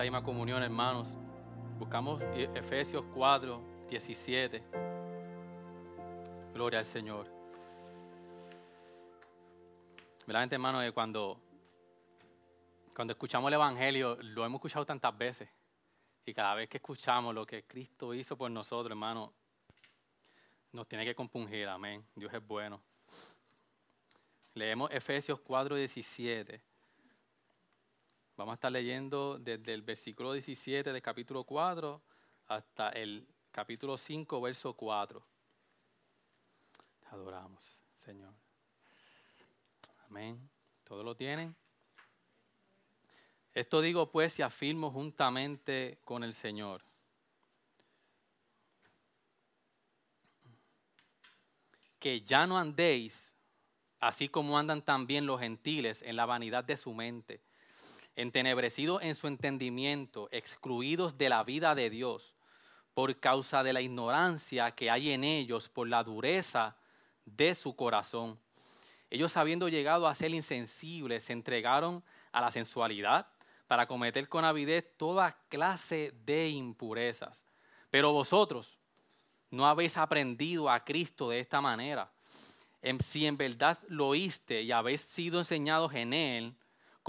esta misma comunión, hermanos, buscamos Efesios 4, 17. Gloria al Señor. Verdaderamente, hermano, que cuando, cuando escuchamos el Evangelio, lo hemos escuchado tantas veces. Y cada vez que escuchamos lo que Cristo hizo por nosotros, hermano, nos tiene que compungir. Amén. Dios es bueno. Leemos Efesios 4, 17. Vamos a estar leyendo desde el versículo 17 del capítulo 4 hasta el capítulo 5, verso 4. adoramos, Señor. Amén. ¿Todo lo tienen? Esto digo pues y afirmo juntamente con el Señor. Que ya no andéis así como andan también los gentiles en la vanidad de su mente entenebrecidos en su entendimiento, excluidos de la vida de Dios, por causa de la ignorancia que hay en ellos, por la dureza de su corazón. Ellos habiendo llegado a ser insensibles, se entregaron a la sensualidad para cometer con avidez toda clase de impurezas. Pero vosotros no habéis aprendido a Cristo de esta manera. Si en verdad lo oíste y habéis sido enseñados en Él,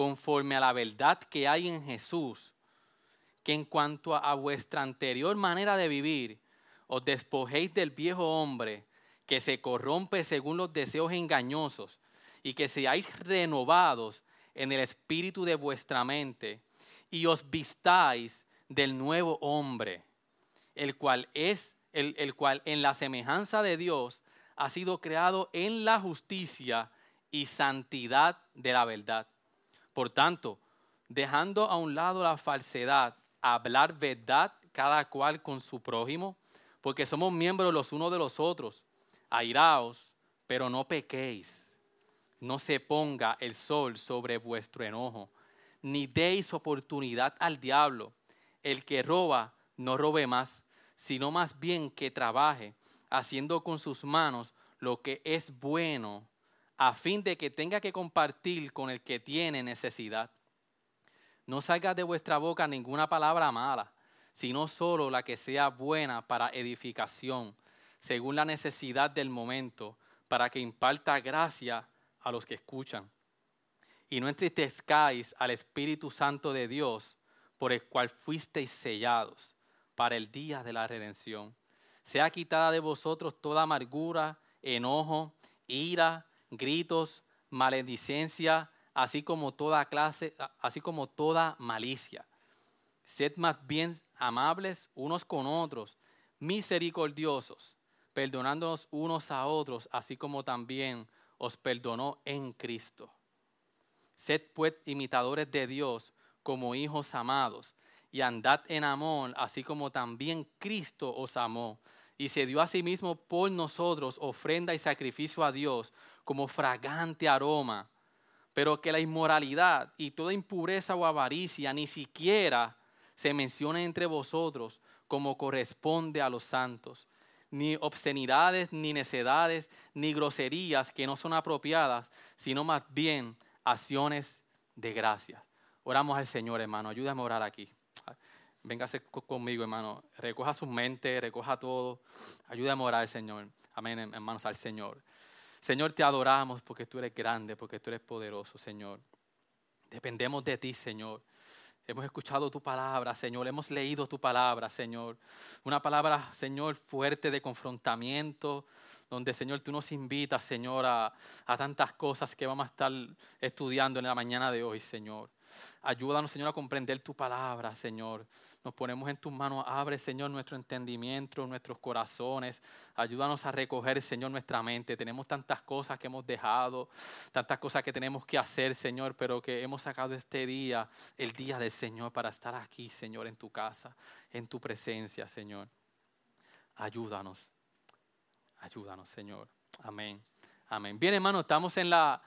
conforme a la verdad que hay en Jesús, que en cuanto a vuestra anterior manera de vivir, os despojéis del viejo hombre que se corrompe según los deseos engañosos y que seáis renovados en el espíritu de vuestra mente y os vistáis del nuevo hombre, el cual es el, el cual en la semejanza de Dios ha sido creado en la justicia y santidad de la verdad. Por tanto, dejando a un lado la falsedad, hablar verdad cada cual con su prójimo, porque somos miembros los unos de los otros. Airaos, pero no pequéis. No se ponga el sol sobre vuestro enojo, ni deis oportunidad al diablo. El que roba, no robe más, sino más bien que trabaje, haciendo con sus manos lo que es bueno a fin de que tenga que compartir con el que tiene necesidad. No salga de vuestra boca ninguna palabra mala, sino solo la que sea buena para edificación, según la necesidad del momento, para que imparta gracia a los que escuchan. Y no entristezcáis al Espíritu Santo de Dios, por el cual fuisteis sellados para el día de la redención. Sea quitada de vosotros toda amargura, enojo, ira, gritos, maledicencia, así como toda clase, así como toda malicia. Sed más bien amables unos con otros, misericordiosos, perdonándonos unos a otros, así como también os perdonó en Cristo. Sed pues imitadores de Dios como hijos amados, y andad en amor, así como también Cristo os amó, y se dio a sí mismo por nosotros ofrenda y sacrificio a Dios como fragante aroma, pero que la inmoralidad y toda impureza o avaricia ni siquiera se mencione entre vosotros como corresponde a los santos, ni obscenidades, ni necedades, ni groserías que no son apropiadas, sino más bien acciones de gracia. Oramos al Señor, hermano, ayúdame a orar aquí. Véngase conmigo, hermano. Recoja su mente, recoja todo. Ayúdame a orar, Señor. Amén, hermanos, al Señor. Señor, te adoramos porque tú eres grande, porque tú eres poderoso, Señor. Dependemos de ti, Señor. Hemos escuchado tu palabra, Señor. Hemos leído tu palabra, Señor. Una palabra, Señor, fuerte de confrontamiento, donde, Señor, tú nos invitas, Señor, a, a, tantas cosas que vamos a estar estudiando en la mañana de hoy, Señor. Ayúdanos, Señor, a comprender tu palabra, Señor. Nos ponemos en tus manos. Abre, Señor, nuestro entendimiento, nuestros corazones. Ayúdanos a recoger, Señor, nuestra mente. Tenemos tantas cosas que hemos dejado, tantas cosas que tenemos que hacer, Señor, pero que hemos sacado este día, el día del Señor, para estar aquí, Señor, en tu casa, en tu presencia, Señor. Ayúdanos. Ayúdanos, Señor. Amén. Amén. Bien, hermano, estamos en la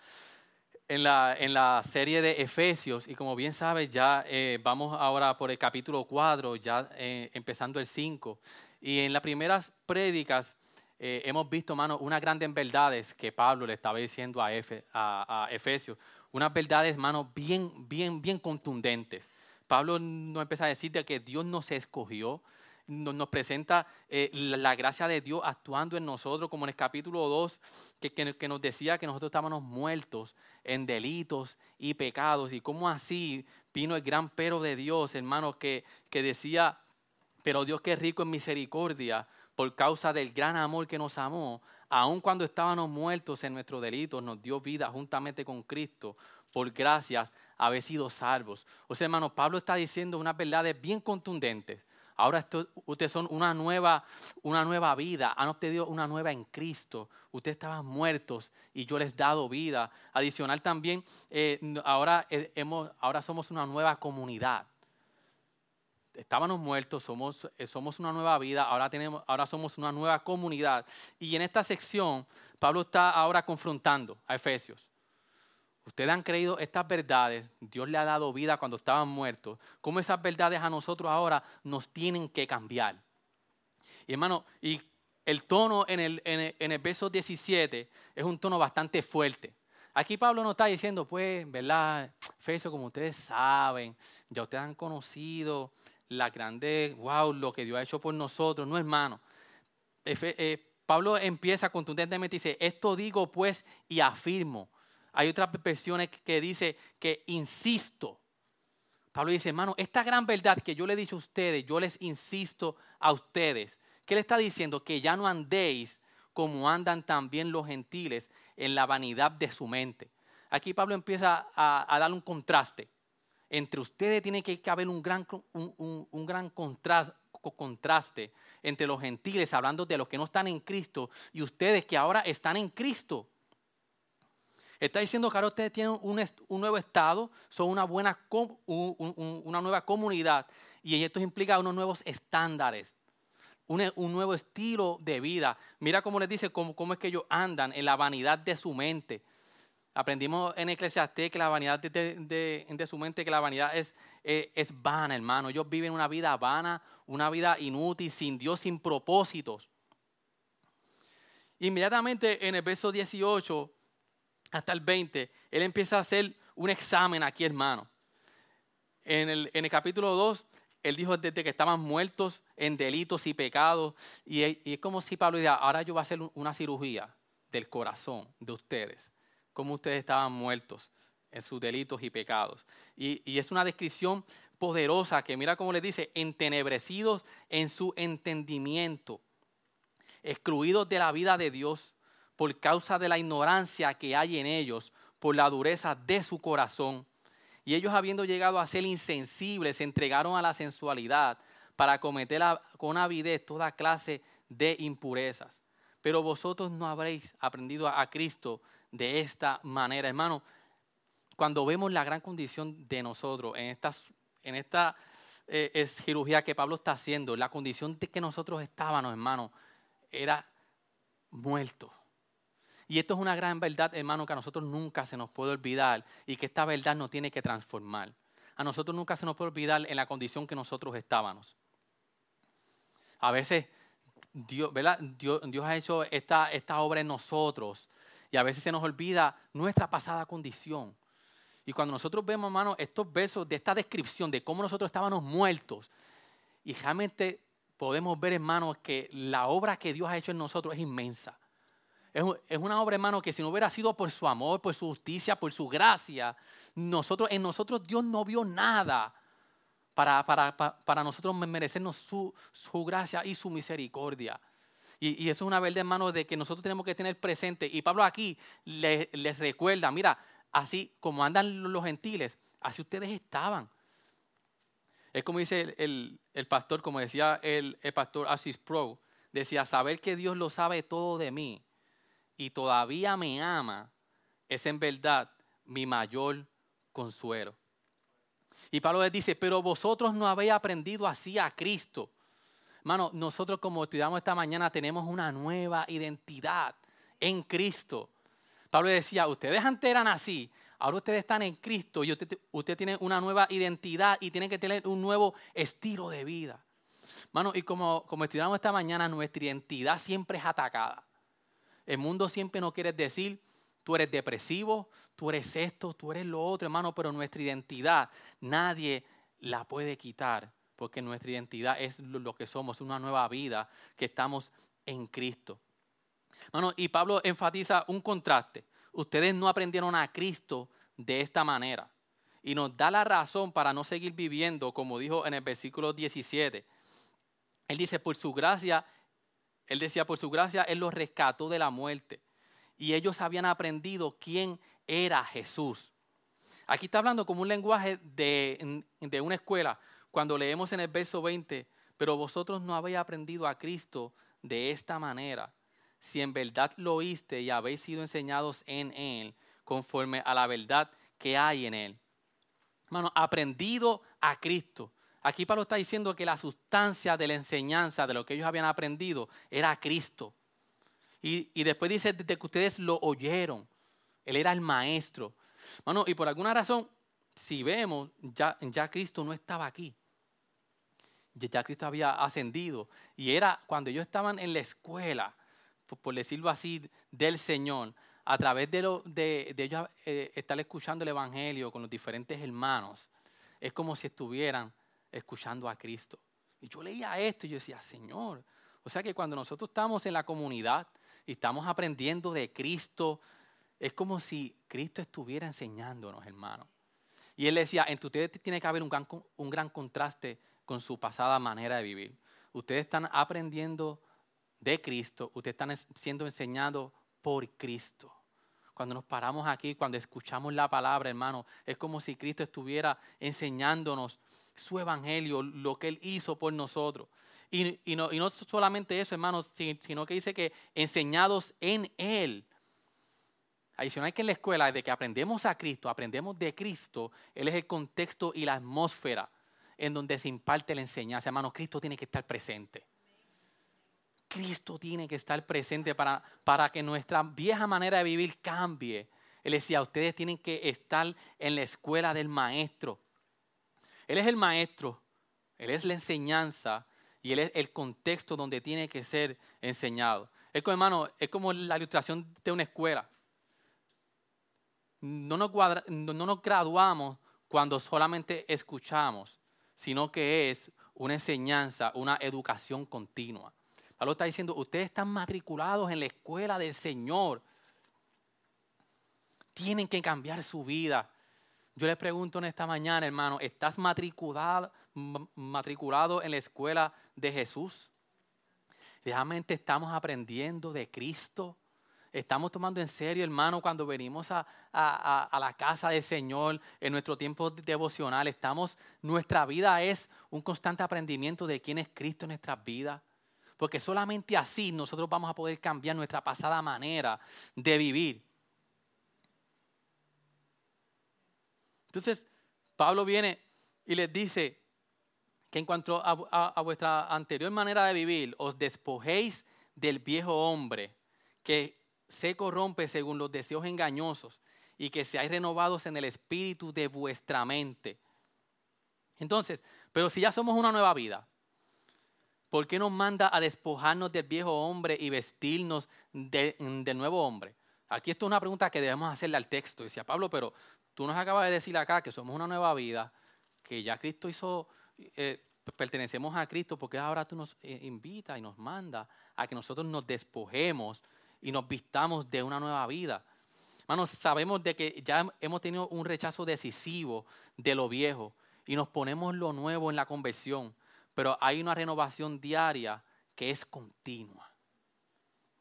en la, en la serie de Efesios y como bien sabes, ya eh, vamos ahora por el capítulo 4, ya eh, empezando el 5. Y en las primeras prédicas eh, hemos visto, hermano, unas grandes verdades que Pablo le estaba diciendo a, a, Efesios. Unas verdades, hermano, bien, bien, bien contundentes Pablo nos empieza a decir de que Dios nos escogió, nos, presenta eh, la, gracia de Dios actuando en nosotros, como en el capítulo 2, que, que, nos decía que nosotros estábamos muertos en delitos y pecados, y cómo así vino el gran pero de Dios, hermano, que, que decía, pero Dios que es rico en misericordia, por causa del gran amor que nos amó, aun cuando estábamos muertos en nuestros delitos, nos dio vida juntamente con Cristo, por gracias haber sido salvos. O sea, hermano, Pablo está diciendo unas verdades bien contundentes. Ahora ustedes son una nueva, una nueva vida, han obtenido una nueva en Cristo. Ustedes estaban muertos y yo les he dado vida. Adicional también, eh, ahora, eh, hemos, ahora somos una nueva comunidad. Estábamos muertos, somos, eh, somos una nueva vida, ahora, tenemos, ahora somos una nueva comunidad. Y en esta sección, Pablo está ahora confrontando a Efesios. Ustedes han creído estas verdades, Dios le ha dado vida cuando estaban muertos. ¿Cómo esas verdades a nosotros ahora nos tienen que cambiar? Y hermano, y el tono en el, en el, verso 17 es un tono bastante fuerte. Aquí Pablo no está diciendo, pues, ¿verdad? Efesios, como ustedes saben, ya ustedes han conocido la grande, wow, lo que Dios ha hecho por nosotros. No, hermano. Eh, Pablo empieza contundentemente y dice, esto digo pues y afirmo hay otras versiones que dice que insisto. Pablo dice, hermano, esta gran verdad que yo le he dicho a ustedes, yo les insisto a ustedes. ¿Qué le está diciendo? Que ya no andéis como andan también los gentiles en la vanidad de su mente. Aquí Pablo empieza a, dar un contraste. Entre ustedes tiene que haber un gran, un, gran contraste, contraste entre los gentiles, hablando de los que no están en Cristo, y ustedes que ahora están en Cristo. Está diciendo que ustedes tienen un, nuevo estado, son una, buena, una nueva comunidad y esto implica unos nuevos estándares, un, nuevo estilo de vida. Mira cómo les dice cómo, es que ellos andan en la vanidad de su mente. Aprendimos en Eclesiastés que la vanidad de, su mente, que la vanidad es, es, es vana, hermano. Ellos viven una vida vana, una vida inútil, sin Dios, sin propósitos. Inmediatamente en el verso 18 hasta el 20, él empieza a hacer un examen aquí, hermano. En el, el capítulo 2, él dijo desde que estaban muertos en delitos y pecados. Y, es como si Pablo dijera, ahora yo voy a hacer una cirugía del corazón de ustedes. Como ustedes estaban muertos en sus delitos y pecados. Y, y es una descripción poderosa que mira cómo le dice, entenebrecidos en su entendimiento, excluidos de la vida de Dios por causa de la ignorancia que hay en ellos, por la dureza de su corazón. Y ellos habiendo llegado a ser insensibles, se entregaron a la sensualidad para cometer con avidez toda clase de impurezas. Pero vosotros no habréis aprendido a, Cristo de esta manera. Hermano, cuando vemos la gran condición de nosotros en esta, en esta eh, cirugía que Pablo está haciendo, la condición de que nosotros estábamos, hermano, era muertos y esto es una gran verdad, hermano, que a nosotros nunca se nos puede olvidar y que esta verdad nos tiene que transformar. A nosotros nunca se nos puede olvidar en la condición que nosotros estábamos. A veces Dios, Dios, ha hecho esta, esta obra en nosotros y a veces se nos olvida nuestra pasada condición. Y cuando nosotros vemos, hermano, estos versos de esta descripción de cómo nosotros estábamos muertos, y realmente podemos ver, hermano, que la obra que Dios ha hecho en nosotros es inmensa. Es una obra, hermano, que si no hubiera sido por su amor, por su justicia, por su gracia, nosotros, en nosotros Dios no vio nada para, para, nosotros merecernos su, gracia y su misericordia. Y, eso es una verdad, hermano, de que nosotros tenemos que tener presente. Y Pablo aquí les, recuerda, mira, así como andan los gentiles, así ustedes estaban. Es como dice el, pastor, como decía el, el pastor Asís Pro, decía, saber que Dios lo sabe todo de mí y todavía me ama, es en verdad mi mayor consuelo. Y Pablo les dice, pero vosotros no habéis aprendido así a Cristo. Hermano, nosotros como estudiamos esta mañana tenemos una nueva identidad en Cristo. Pablo decía, ustedes antes eran así, ahora ustedes están en Cristo y usted, usted tiene una nueva identidad y tienen que tener un nuevo estilo de vida. Hermano, y como, como estudiamos esta mañana, nuestra identidad siempre es atacada. El mundo siempre nos quiere decir, tú eres depresivo, tú eres esto, tú eres lo otro, hermano, pero nuestra identidad nadie la puede quitar, porque nuestra identidad es lo que somos, una nueva vida que estamos en Cristo. Bueno, y Pablo enfatiza un contraste. Ustedes no aprendieron a Cristo de esta manera. Y nos da la razón para no seguir viviendo, como dijo en el versículo 17. Él dice, por su gracia, él decía, por su gracia, Él los rescató de la muerte. Y ellos habían aprendido quién era Jesús. Aquí está hablando como un lenguaje de, de una escuela, cuando leemos en el verso 20, pero vosotros no habéis aprendido a Cristo de esta manera si en verdad lo oíste y habéis sido enseñados en Él, conforme a la verdad que hay en Él. Hermano, aprendido a Cristo. Aquí Pablo está diciendo que la sustancia de la enseñanza, de lo que ellos habían aprendido, era Cristo. Y, después dice de que ustedes lo oyeron. Él era el maestro. Bueno, y por alguna razón, si vemos, ya, ya Cristo no estaba aquí. Ya Cristo había ascendido. Y era cuando ellos estaban en la escuela por decirlo así, del Señor, a través de, lo, de, ellos eh, estar escuchando el Evangelio con los diferentes hermanos, es como si estuvieran escuchando a Cristo. Y yo leía esto y yo decía, Señor, o sea que cuando nosotros estamos en la comunidad y estamos aprendiendo de Cristo, es como si Cristo estuviera enseñándonos, hermano. Y él decía, entre ustedes tiene que haber un gran, un gran contraste con su pasada manera de vivir. Ustedes están aprendiendo de Cristo, ustedes están siendo enseñados por Cristo. Cuando nos paramos aquí, cuando escuchamos la palabra, hermano, es como si Cristo estuviera enseñándonos su evangelio, lo que Él hizo por nosotros. Y, no, solamente eso, hermanos, sino que dice que enseñados en Él. Adicional que en la escuela, de que aprendemos a Cristo, aprendemos de Cristo, Él es el contexto y la atmósfera en donde se imparte la enseñanza. Hermano, Cristo tiene que estar presente. Cristo tiene que estar presente para, para que nuestra vieja manera de vivir cambie. Él decía, ustedes tienen que estar en la escuela del maestro. Él es el maestro, Él es la enseñanza y Él es el contexto donde tiene que ser enseñado. Es como, hermano, es como la ilustración de una escuela. No nos, no nos graduamos cuando solamente escuchamos, sino que es una enseñanza, una educación continua. Pablo está diciendo, ustedes están matriculados en la escuela del Señor. Tienen que cambiar su vida. Yo les pregunto en esta mañana, hermano, ¿estás matriculado, matriculado en la escuela de Jesús? ¿Realmente estamos aprendiendo de Cristo? Estamos tomando en serio, hermano, cuando venimos a, la casa del Señor en nuestro tiempo devocional. Estamos, nuestra vida es un constante aprendimiento de quién es Cristo en nuestras vidas. Porque solamente así nosotros vamos a poder cambiar nuestra pasada manera de vivir. Entonces, Pablo viene y les dice que en cuanto a, vuestra anterior manera de vivir, os despojéis del viejo hombre que se corrompe según los deseos engañosos y que seáis renovados en el espíritu de vuestra mente. Entonces, pero si ya somos una nueva vida, ¿Por qué nos manda a despojarnos del viejo hombre y vestirnos de nuevo hombre? Aquí esto es una pregunta que debemos hacerle al texto. Decía Pablo, pero tú nos acabas de decir acá que somos una nueva vida, que ya Cristo hizo, eh, pertenecemos a Cristo, porque ahora tú nos eh, invitas y nos manda a que nosotros nos despojemos y nos vistamos de una nueva vida. Hermanos, sabemos de que ya hemos tenido un rechazo decisivo de lo viejo y nos ponemos lo nuevo en la conversión pero hay una renovación diaria que es continua.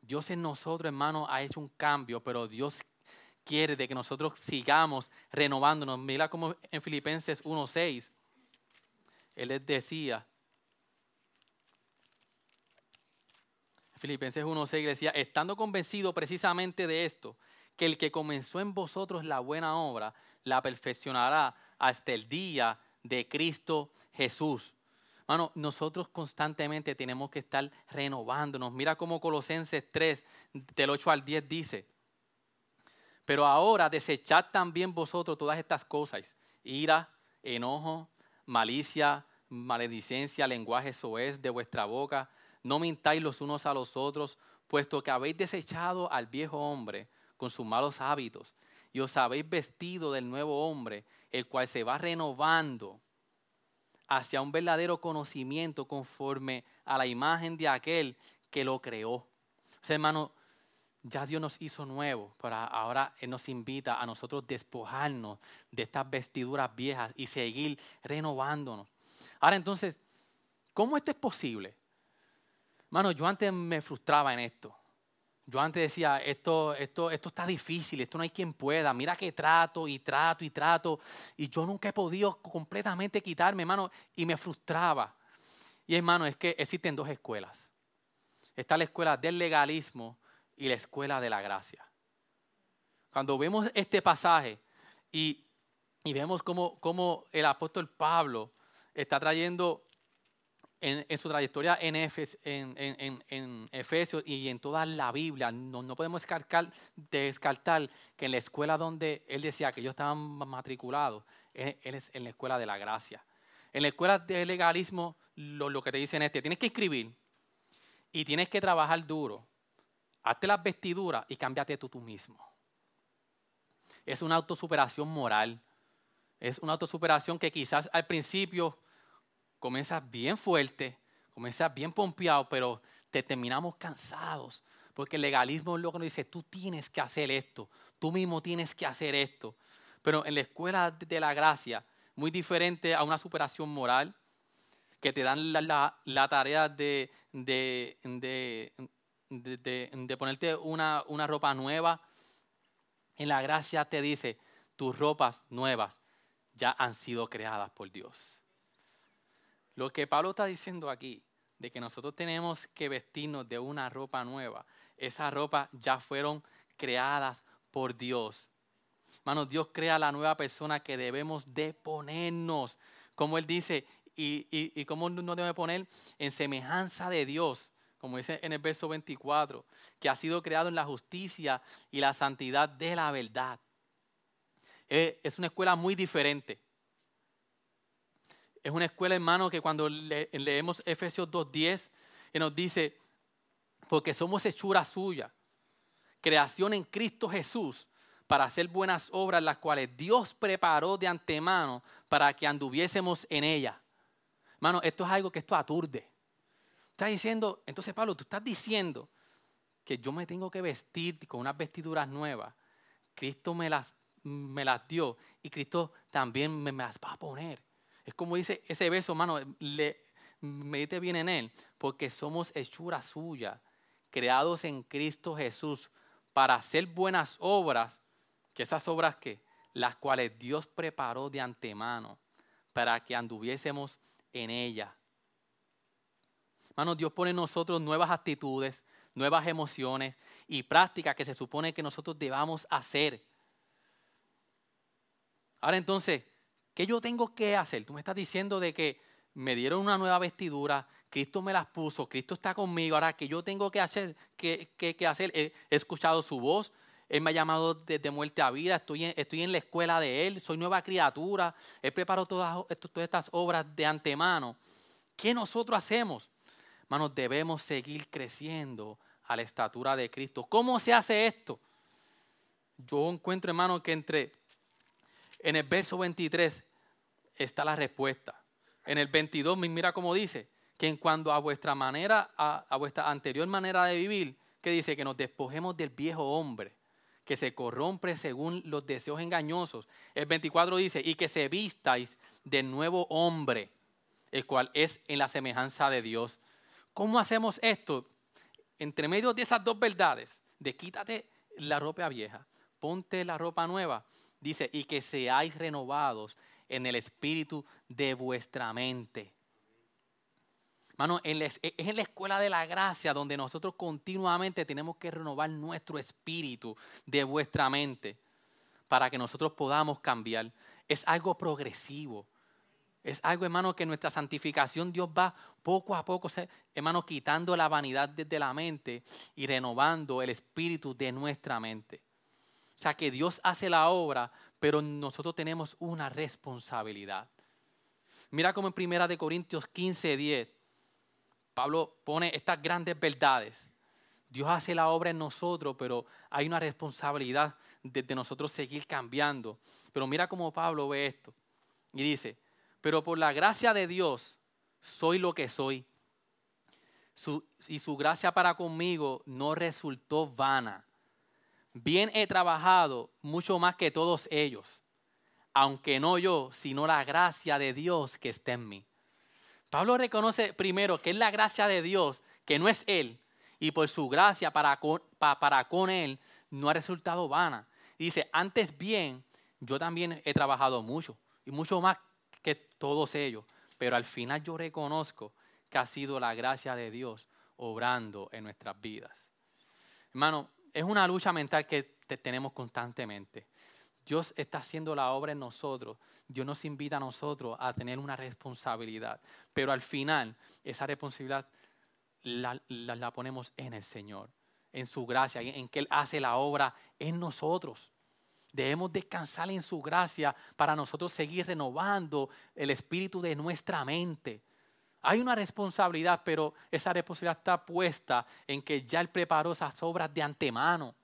Dios en nosotros, hermano, ha hecho un cambio, pero Dios quiere de que nosotros sigamos renovándonos. Mira como en Filipenses 1.6, Él decía, Filipenses 1.6 decía, estando convencido precisamente de esto, que el que comenzó en vosotros la buena obra, la perfeccionará hasta el día de Cristo Jesús. Hermano, nosotros constantemente tenemos que estar renovándonos. Mira cómo Colosenses 3, del 8 al 10 dice, pero ahora desechad también vosotros todas estas cosas, ira, enojo, malicia, maledicencia, lenguaje soez de vuestra boca. No mintáis los unos a los otros, puesto que habéis desechado al viejo hombre con sus malos hábitos y os habéis vestido del nuevo hombre, el cual se va renovando hacia un verdadero conocimiento conforme a la imagen de aquel que lo creó. O sea, hermano, ya Dios nos hizo nuevo, pero ahora Él nos invita a nosotros despojarnos de estas vestiduras viejas y seguir renovándonos. Ahora entonces, ¿cómo esto es posible? Hermano, yo antes me frustraba en esto. Yo antes decía, esto, esto, esto está difícil, esto no hay quien pueda. Mira que trato y trato y trato. Y yo nunca he podido completamente quitarme, hermano. Y me frustraba. Y hermano, es que existen dos escuelas. Está la escuela del legalismo y la escuela de la gracia. Cuando vemos este pasaje y, vemos cómo, cómo el apóstol Pablo está trayendo en, su trayectoria en, en, Efesios y en toda la Biblia, no, podemos descartar, descartar, que en la escuela donde él decía que ellos estaban matriculados, él, es en la escuela de la gracia. En la escuela del legalismo, lo, que te dicen es que tienes que escribir y tienes que trabajar duro. Hazte las vestiduras y cámbiate tú, tú mismo. Es una autosuperación moral. Es una autosuperación que quizás al principio comienzas bien fuerte, comienzas bien pompeado, pero te terminamos cansados. Porque el legalismo es lo que nos dice, tú tienes que hacer esto, tú mismo tienes que hacer esto. Pero en la escuela de la gracia, muy diferente a una superación moral, que te dan la, tarea de, de, de, ponerte una, una ropa nueva. En la gracia te dice, tus ropas nuevas ya han sido creadas por Dios. Lo que Pablo está diciendo aquí, de que nosotros tenemos que vestirnos de una ropa nueva, esas ropas ya fueron creadas por Dios. Hermanos, Dios crea la nueva persona que debemos de ponernos, como Él dice, y, y, cómo nos debe poner en semejanza de Dios, como dice en el verso 24, que ha sido creado en la justicia y la santidad de la verdad. Eh, es una escuela muy diferente es una escuela, hermano, que cuando leemos Efesios 2.10, nos dice, porque somos hechura suya, creación en Cristo Jesús, para hacer buenas obras, las cuales Dios preparó de antemano para que anduviésemos en ella. Hermano, esto es algo que esto aturde. Está diciendo, entonces Pablo, tú estás diciendo que yo me tengo que vestir con unas vestiduras nuevas. Cristo me las, me las dio y Cristo también me las va a poner. Es como dice ese beso, hermano, le, medite bien en él, porque somos hechura suya, creados en Cristo Jesús para hacer buenas obras, que esas obras que las cuales Dios preparó de antemano para que anduviésemos en ella. Hermano, Dios pone en nosotros nuevas actitudes, nuevas emociones y prácticas que se supone que nosotros debamos hacer. Ahora entonces, ¿Qué yo tengo que hacer? Tú me estás diciendo de que me dieron una nueva vestidura, Cristo me las puso, Cristo está conmigo. Ahora, ¿qué yo tengo que hacer? He, escuchado su voz, Él me ha llamado desde muerte a vida, estoy en, la escuela de Él, soy nueva criatura, Él preparó todas, todas estas obras de antemano. ¿Qué nosotros hacemos? Hermanos, debemos seguir creciendo a la estatura de Cristo. ¿Cómo se hace esto? Yo encuentro, hermano, que entre en el verso 23 está la respuesta. En el 22, mira cómo dice, que en cuanto a vuestra manera, a, vuestra anterior manera de vivir, que dice que nos despojemos del viejo hombre, que se corrompe según los deseos engañosos. El 24 dice, y que se vistáis del nuevo hombre, el cual es en la semejanza de Dios. ¿Cómo hacemos esto? Entre medio de esas dos verdades, de quítate la ropa vieja, ponte la ropa nueva, Dice, y que seáis renovados en el espíritu de vuestra mente. Hermano, es en la escuela de la gracia donde nosotros continuamente tenemos que renovar nuestro espíritu de vuestra mente para que nosotros podamos cambiar. Es algo progresivo. Es algo, hermano, que nuestra santificación Dios va poco a poco, hermano, quitando la vanidad desde la mente y renovando el espíritu de nuestra mente. O sea que Dios hace la obra, pero nosotros tenemos una responsabilidad. Mira como en Primera de Corintios 15, 10, Pablo pone estas grandes verdades. Dios hace la obra en nosotros, pero hay una responsabilidad de, nosotros seguir cambiando. Pero mira cómo Pablo ve esto. Y dice, Pero por la gracia de Dios soy lo que soy. y su gracia para conmigo no resultó vana. Bien he trabajado mucho más que todos ellos, aunque no yo, sino la gracia de Dios que está en mí. Pablo reconoce primero que es la gracia de Dios, que no es Él, y por su gracia para con, Él no ha resultado vana. dice, antes bien, yo también he trabajado mucho, y mucho más que todos ellos, pero al final yo reconozco que ha sido la gracia de Dios obrando en nuestras vidas. Hermano, es una lucha mental que tenemos constantemente. Dios está haciendo la obra en nosotros. Dios nos invita a nosotros a tener una responsabilidad. Pero al final, esa responsabilidad la, ponemos en el Señor, en su gracia, en que Él hace la obra en nosotros. Debemos descansar en su gracia para nosotros seguir renovando el espíritu de nuestra mente. Hay una responsabilidad, pero esa responsabilidad está puesta en que ya Él preparó esas obras de antemano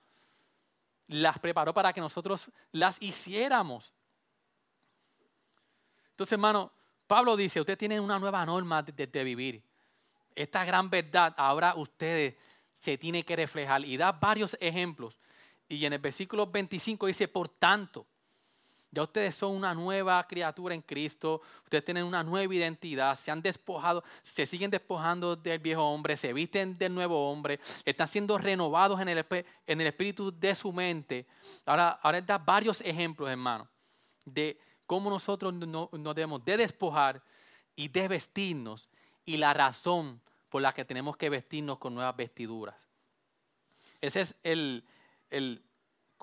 las preparó para que nosotros las hiciéramos. Entonces, hermano, Pablo dice, usted tiene una nueva norma de, vivir. Esta gran verdad ahora ustedes se tiene que reflejar y da varios ejemplos. Y en el versículo 25 dice, por tanto, ya ustedes son una nueva criatura en Cristo, ustedes tienen una nueva identidad, se han despojado, se siguen despojando del viejo hombre, se visten del nuevo hombre, están siendo renovados en el, espíritu de su mente. Ahora, ahora da varios ejemplos, hermano, de cómo nosotros nos debemos de despojar y de vestirnos y la razón por la que tenemos que vestirnos con nuevas vestiduras. Ese es el, el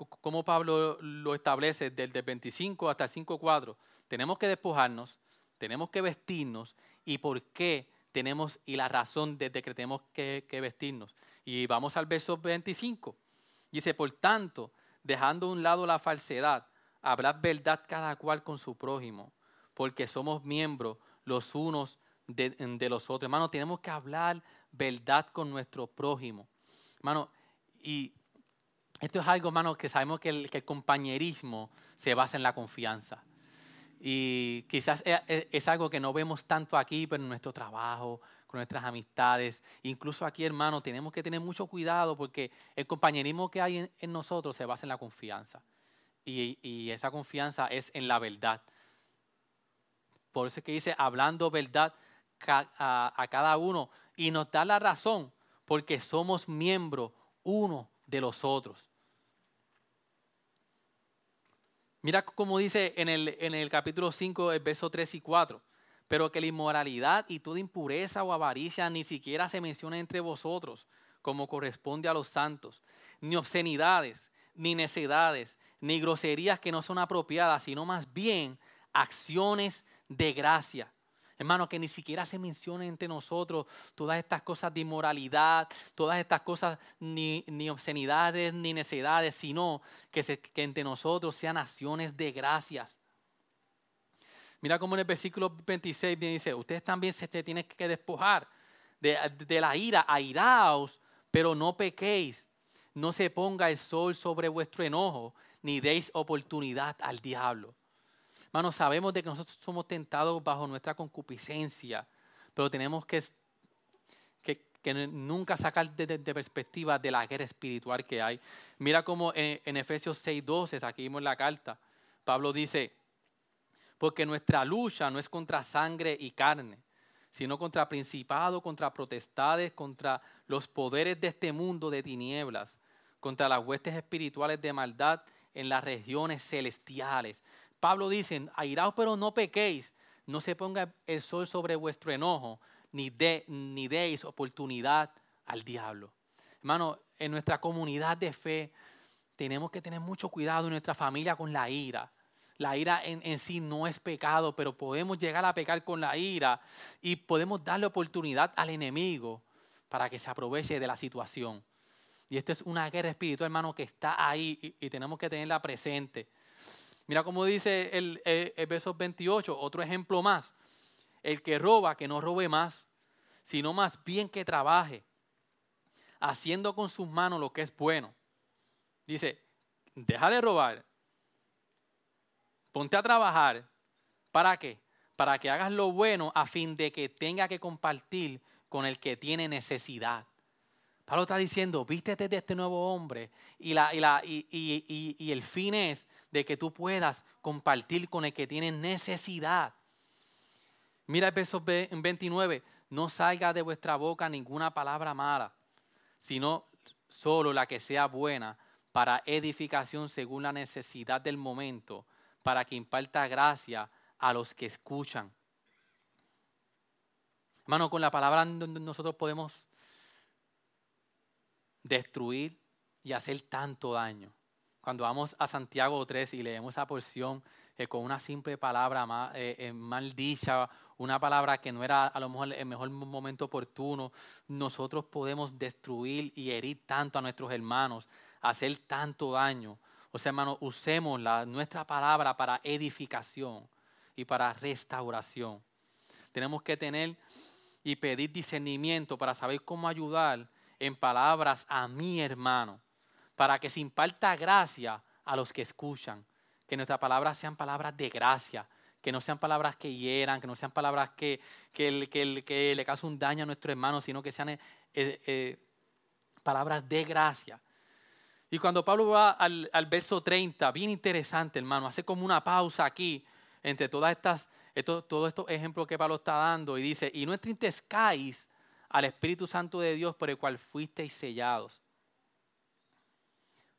como Pablo lo establece desde el 25 hasta el 5.4, tenemos que despojarnos, tenemos que vestirnos y por qué tenemos y la razón desde que tenemos que, vestirnos. Y vamos al verso 25. Dice, por tanto, dejando a un lado la falsedad, habrá verdad cada cual con su prójimo, porque somos miembros los unos de, de, los otros. Hermano, tenemos que hablar verdad con nuestro prójimo. Hermano, y esto es algo, hermano, que sabemos que el, compañerismo se basa en la confianza. Y quizás es, algo que no vemos tanto aquí, pero en nuestro trabajo, con nuestras amistades. Incluso aquí, hermano, tenemos que tener mucho cuidado porque el compañerismo que hay en, nosotros se basa en la confianza. Y, esa confianza es en la verdad. Por eso es que dice, hablando verdad a, a cada uno. Y nos da la razón, porque somos miembros uno de los otros. Mira cómo dice en el, en el capítulo 5, el verso 3 y 4. Pero que la inmoralidad y toda impureza o avaricia ni siquiera se menciona entre vosotros, como corresponde a los santos, ni obscenidades, ni necedades, ni groserías que no son apropiadas, sino más bien acciones de gracia Hermano, que ni siquiera se mencione entre nosotros todas estas cosas de inmoralidad, todas estas cosas ni, ni obscenidades, ni necedades, sino que, que entre nosotros sean acciones de gracias. Mira cómo en el versículo 26 dice, ustedes también se, tienen que despojar de, de la ira, airaos, pero no pequéis. No se ponga el sol sobre vuestro enojo, ni deis oportunidad al diablo. Hermanos, sabemos de que nosotros somos tentados bajo nuestra concupiscencia, pero tenemos que, que, nunca sacar de, perspectiva de la guerra espiritual que hay. Mira cómo en, en Efesios 6:12, aquí vimos la carta, Pablo dice, porque nuestra lucha no es contra sangre y carne, sino contra principados, contra protestades, contra los poderes de este mundo de tinieblas, contra las huestes espirituales de maldad en las regiones celestiales. Pablo dice, airaos pero no pequéis, no se ponga el sol sobre vuestro enojo, ni, de, ni deis oportunidad al diablo. Hermano, en nuestra comunidad de fe tenemos que tener mucho cuidado en nuestra familia con la ira. La ira en, en, sí no es pecado, pero podemos llegar a pecar con la ira y podemos darle oportunidad al enemigo para que se aproveche de la situación. Y esto es una guerra espiritual, hermano, que está ahí y, y tenemos que tenerla presente. Mira cómo dice el, verso 28, otro ejemplo más. El que roba, que no robe más, sino más bien que trabaje, haciendo con sus manos lo que es bueno. Dice, deja de robar, ponte a trabajar. ¿Para qué? para que hagas lo bueno a fin de que tenga que compartir con el que tiene necesidad. Pablo está diciendo, vístete de este nuevo hombre y, la, y, la, y, y, el fin es de que tú puedas compartir con el que tiene necesidad. Mira el verso 29, no salga de vuestra boca ninguna palabra mala, sino solo la que sea buena para edificación según la necesidad del momento, para que imparta gracia a los que escuchan. Hermano, con la palabra nosotros podemos destruir y hacer tanto daño. Cuando vamos a Santiago 3 y leemos esa porción eh, con una simple palabra mal, eh, eh, mal dicha, una palabra que no era a lo mejor el mejor momento oportuno, nosotros podemos destruir y herir tanto a nuestros hermanos, hacer tanto daño. O sea, hermano, usemos la, nuestra palabra para edificación y para restauración. Tenemos que tener y pedir discernimiento para saber cómo ayudar en palabras a mi hermano, para que se imparta gracia a los que escuchan, que nuestras palabras sean palabras de gracia, que no sean palabras que hieran, que no sean palabras que, que, que, le causen un daño a nuestro hermano, sino que sean eh, eh, palabras de gracia. Y cuando Pablo va al, al, verso 30, bien interesante, hermano, hace como una pausa aquí entre todas estas, todos estos ejemplos que Pablo está dando y dice, y no entristezcáis al Espíritu Santo de Dios por el cual fuisteis sellados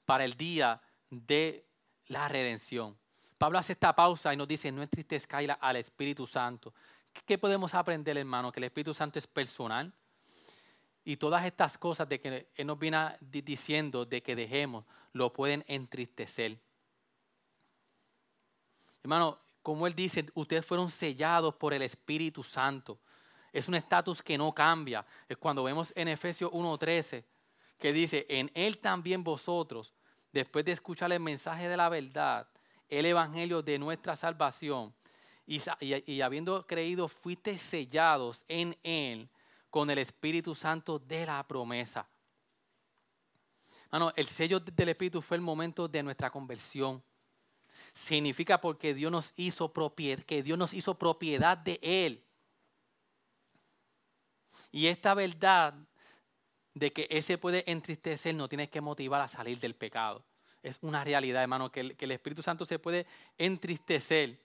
para el día de la redención. Pablo hace esta pausa y nos dice, no entristezcáis al Espíritu Santo. ¿Qué podemos aprender, hermano? Que el Espíritu Santo es personal. Y todas estas cosas de que Él nos viene diciendo de que dejemos, lo pueden entristecer. Hermano, como Él dice, ustedes fueron sellados por el Espíritu Santo. Es un estatus que no cambia. Es cuando vemos en Efesios 1.13 que dice, en Él también vosotros, después de escuchar el mensaje de la verdad, el Evangelio de nuestra salvación, y, habiendo creído, fuiste sellados en Él con el Espíritu Santo de la promesa. Bueno, el sello del Espíritu fue el momento de nuestra conversión. Significa porque Dios nos hizo propiedad, que Dios nos hizo propiedad de Él. Y esta verdad de que ese puede entristecer no tiene que motivar a salir del pecado. Es una realidad, hermano, que el, que el Espíritu Santo se puede entristecer.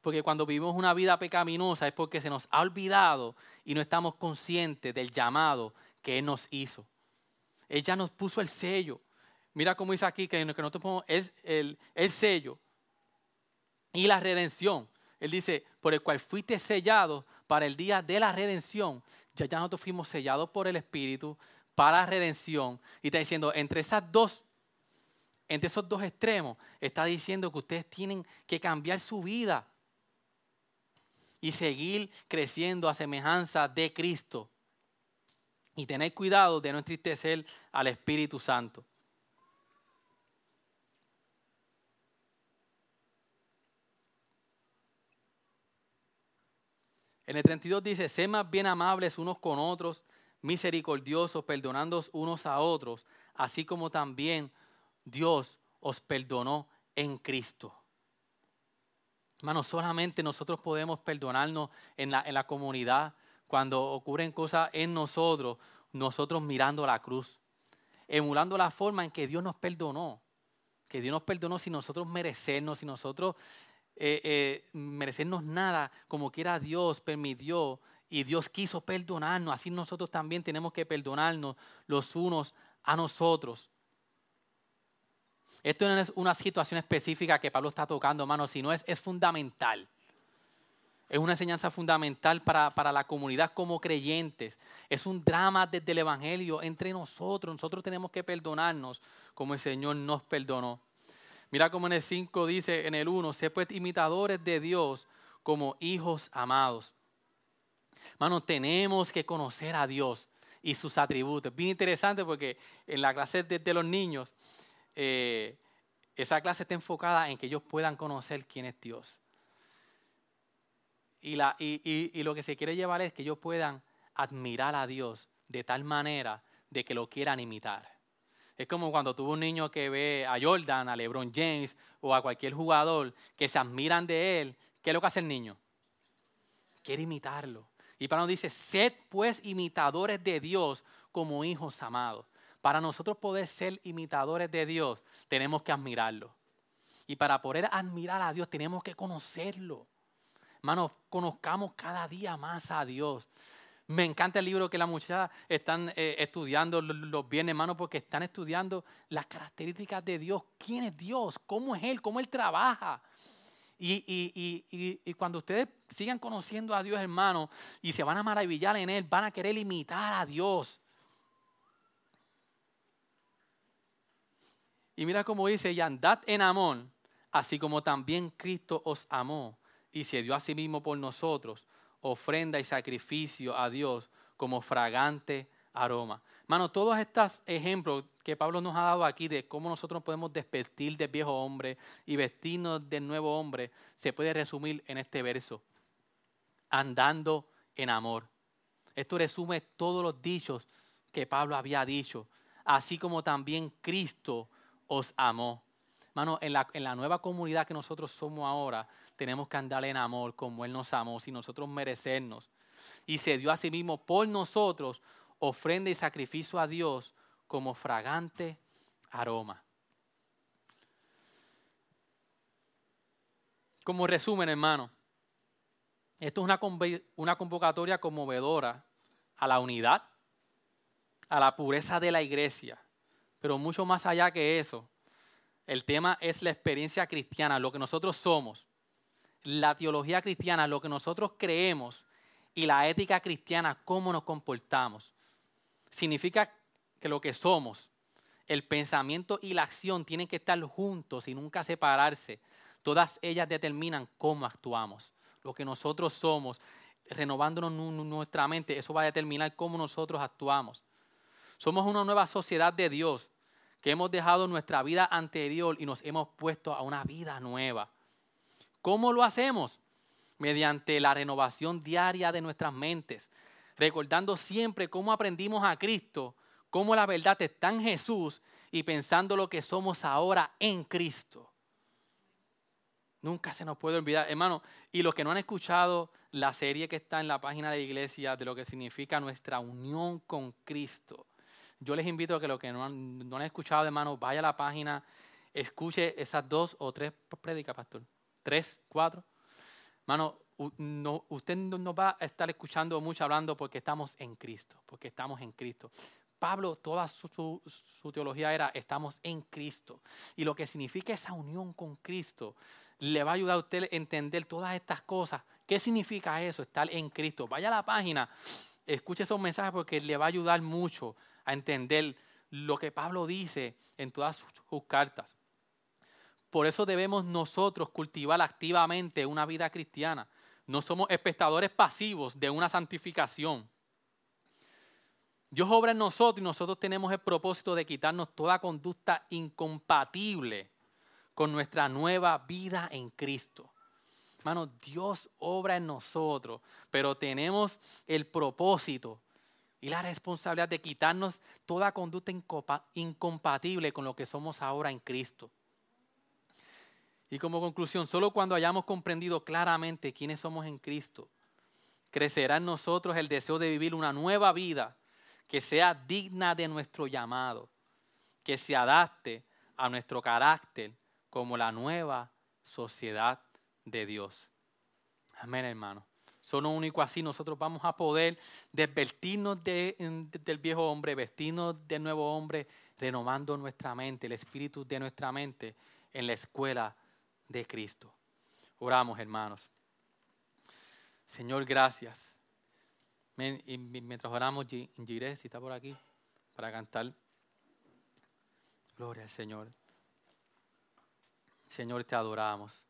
Porque cuando vivimos una vida pecaminosa es porque se nos ha olvidado y no estamos conscientes del llamado que Él nos hizo. Él ya nos puso el sello. Mira cómo dice aquí que, que nosotros ponemos el, el, el sello y la redención. Él dice, por el cual fuiste sellado para el día de la redención. Ya, nosotros fuimos sellados por el Espíritu para la redención. Y está diciendo, entre esas dos, entre esos dos extremos, está diciendo que ustedes tienen que cambiar su vida y seguir creciendo a semejanza de Cristo. Y tener cuidado de no entristecer al Espíritu Santo. En el 32 dice, sé más bien amables unos con otros, misericordiosos, perdonándoos unos a otros, así como también Dios os perdonó en Cristo. Hermano, solamente nosotros podemos perdonarnos en la, en la comunidad cuando ocurren cosas en nosotros, nosotros mirando la cruz, emulando la forma en que Dios nos perdonó, que Dios nos perdonó sin nosotros merecernos, sin nosotros eh, eh, merecernos nada, como quiera Dios permitió y Dios quiso perdonarnos. Así nosotros también tenemos que perdonarnos los unos a nosotros. Esto no es una situación específica que Pablo está tocando, hermano, sino es, es fundamental. Es una enseñanza fundamental para, para, la comunidad como creyentes. Es un drama desde el Evangelio entre nosotros. Nosotros tenemos que perdonarnos como el Señor nos perdonó. Mira como en el 5 dice, en el 1, sé pues imitadores de Dios como hijos amados. Hermano, tenemos que conocer a Dios y sus atributos. Bien interesante porque en la clase de, los niños, eh, esa clase está enfocada en que ellos puedan conocer quién es Dios. Y, la, y, y lo que se quiere llevar es que ellos puedan admirar a Dios de tal manera de que lo quieran imitar. Es como cuando tuvo un niño que ve a Jordan, a LeBron James o a cualquier jugador que se admiran de él, ¿qué es lo que hace el niño? Quiere imitarlo. Y Pablo dice, sed pues imitadores de Dios como hijos amados. Para nosotros poder ser imitadores de Dios, tenemos que admirarlo. Y para poder admirar a Dios, tenemos que conocerlo. Hermanos, conozcamos cada día más a Dios. Me encanta el libro que las muchachas están eh, estudiando los viernes, hermanos, porque están estudiando las características de Dios. ¿Quién es Dios? ¿Cómo es Él? ¿Cómo Él trabaja? Y, cuando ustedes sigan conociendo a Dios, hermano, y se van a maravillar en Él, van a querer imitar a Dios. Y mira cómo dice, y andad en amor, así como también Cristo os amó y se dio a sí mismo por nosotros, ofrenda y sacrificio a Dios como fragante aroma. Hermano, todos estos ejemplos que Pablo nos ha dado aquí de cómo nosotros podemos despertar del viejo hombre y vestirnos del nuevo hombre, se puede resumir en este verso, andando en amor. Esto resume todos los dichos que Pablo había dicho, así como también Cristo os amó. Hermano, en la, en la nueva comunidad que nosotros somos ahora, tenemos que andar en amor como Él nos amó, sin nosotros merecernos. Y se dio a sí mismo por nosotros ofrenda y sacrificio a Dios como fragante aroma. Como resumen, hermano, esto es una, una convocatoria conmovedora a la unidad, a la pureza de la iglesia, pero mucho más allá que eso. El tema es la experiencia cristiana, lo que nosotros somos, la teología cristiana, lo que nosotros creemos y la ética cristiana, cómo nos comportamos significa que lo que somos, el pensamiento y la acción tienen que estar juntos y nunca separarse. Todas ellas determinan cómo actuamos. Lo que nosotros somos, renovándonos nuestra mente, eso va a determinar cómo nosotros actuamos. Somos una nueva sociedad de Dios que hemos dejado nuestra vida anterior y nos hemos puesto a una vida nueva. ¿Cómo lo hacemos? Mediante la renovación diaria de nuestras mentes, recordando siempre cómo aprendimos a Cristo, cómo la verdad está en Jesús y pensando lo que somos ahora en Cristo. Nunca se nos puede olvidar, hermano. Y los que no han escuchado la serie que está en la página de la iglesia de lo que significa nuestra unión con Cristo, yo les invito a que los que no han, escuchado, hermano, vaya a la página, escuche esas dos o tres prédicas, pastor. Tres, cuatro. Hermano, no, usted no va a estar escuchando mucho hablando porque estamos en Cristo, porque estamos en Cristo. Pablo, toda su, teología era estamos en Cristo. Y lo que significa esa unión con Cristo le va a ayudar a usted a entender todas estas cosas. ¿Qué significa eso, estar en Cristo? Vaya a la página, escuche esos mensajes porque le va a ayudar mucho a entender lo que Pablo dice en todas sus cartas. Por eso debemos nosotros cultivar activamente una vida cristiana. No somos espectadores pasivos de una santificación. Dios obra en nosotros y nosotros tenemos el propósito de quitarnos toda conducta incompatible con nuestra nueva vida en Cristo. Hermano, Dios obra en nosotros, pero tenemos el propósito y la responsabilidad de quitarnos toda conducta incompatible con lo que somos ahora en Cristo. Y como conclusión, solo cuando hayamos comprendido claramente quiénes somos en Cristo, crecerá en nosotros el deseo de vivir una nueva vida que sea digna de nuestro llamado, que se adapte a nuestro carácter como la nueva sociedad de Dios. Amén, hermano. Solo único así nosotros vamos a poder desvestirnos del viejo hombre, vestirnos del nuevo hombre, renovando nuestra mente, el espíritu de nuestra mente en la escuela de Cristo. Oramos, hermanos. Señor, gracias. Y mientras oramos, Giré, si está por aquí, para cantar. Gloria al Señor. Señor, te adoramos.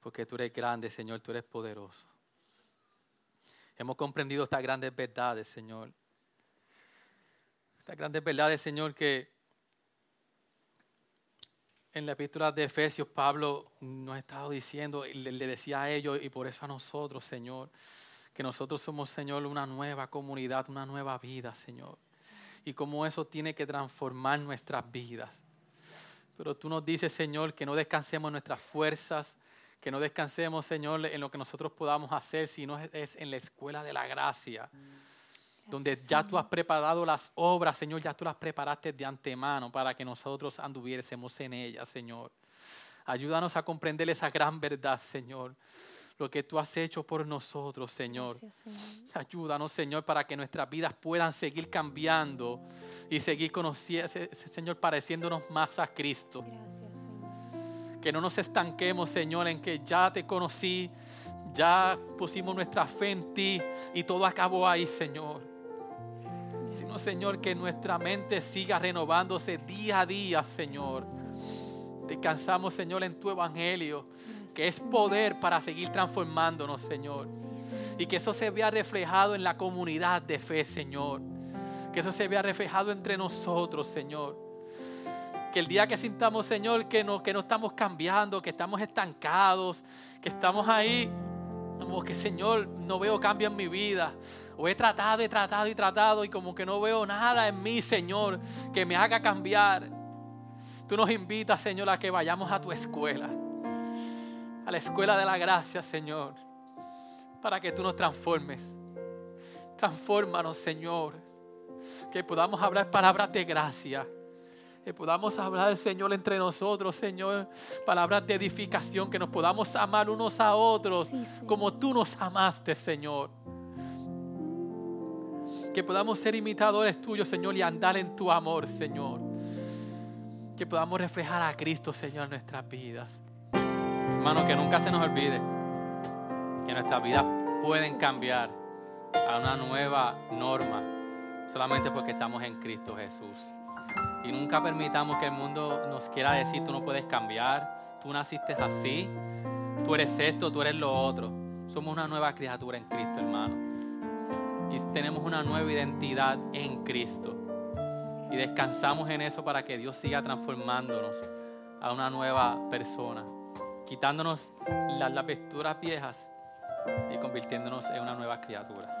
Porque tú eres grande, Señor, tú eres poderoso. Hemos comprendido estas grandes verdades, Señor. Estas grandes verdades, Señor, que en la epístola de Efesios, Pablo nos ha estado diciendo, le, decía a ellos y por eso a nosotros, Señor, que nosotros somos, Señor, una nueva comunidad, una nueva vida, Señor. Y cómo eso tiene que transformar nuestras vidas. Pero tú nos dices, Señor, que no descansemos nuestras fuerzas, Que no descansemos, Señor, en lo que nosotros podamos hacer, sino es en la escuela de la gracia donde ya tú has preparado las obras, Señor, ya tú las preparaste de antemano para que nosotros anduviésemos en ellas, Señor. Ayúdanos a comprender esa gran verdad, Señor. Lo que tú has hecho por nosotros, Señor. Ayúdanos, Señor, para que nuestras vidas puedan seguir cambiando y seguir conociendo, Señor, pareciéndonos más a Cristo. Que no nos estanquemos, Señor, en que ya te conocí, ya pusimos nuestra fe en ti y todo acabó ahí, Señor sino Señor que nuestra mente siga renovándose día a día, Señor. Descansamos, Señor, en tu evangelio, que es poder para seguir transformándonos, Señor. Y que eso se vea reflejado en la comunidad de fe, Señor. Que eso se vea reflejado entre nosotros, Señor. Que el día que sintamos, Señor, que no, que no estamos cambiando, que estamos estancados, que estamos ahí como que Señor, no veo cambio en mi vida. O he tratado, he tratado y tratado y como que no veo nada en mí, Señor, que me haga cambiar. Tú nos invitas, Señor, a que vayamos a tu escuela. A la escuela de la gracia, Señor. Para que tú nos transformes. Transfórmanos, Señor. Que podamos hablar palabras de gracia que podamos hablar del Señor entre nosotros, Señor, palabras de edificación, que nos podamos amar unos a otros como tú nos amaste, Señor. Que podamos ser imitadores tuyos, Señor, y andar en tu amor, Señor. Que podamos reflejar a Cristo, Señor, en nuestras vidas. Hermano, que nunca se nos olvide que nuestras vidas pueden cambiar a una nueva norma solamente porque estamos en Cristo Jesús. Y nunca permitamos que el mundo nos quiera decir, tú no puedes cambiar, tú naciste así, tú eres esto, tú eres lo otro. Somos una nueva criatura en Cristo, hermano. Y tenemos una nueva identidad en Cristo. Y descansamos en eso para que Dios siga transformándonos a una nueva persona, quitándonos las, las viejas y convirtiéndonos en unas nuevas criaturas.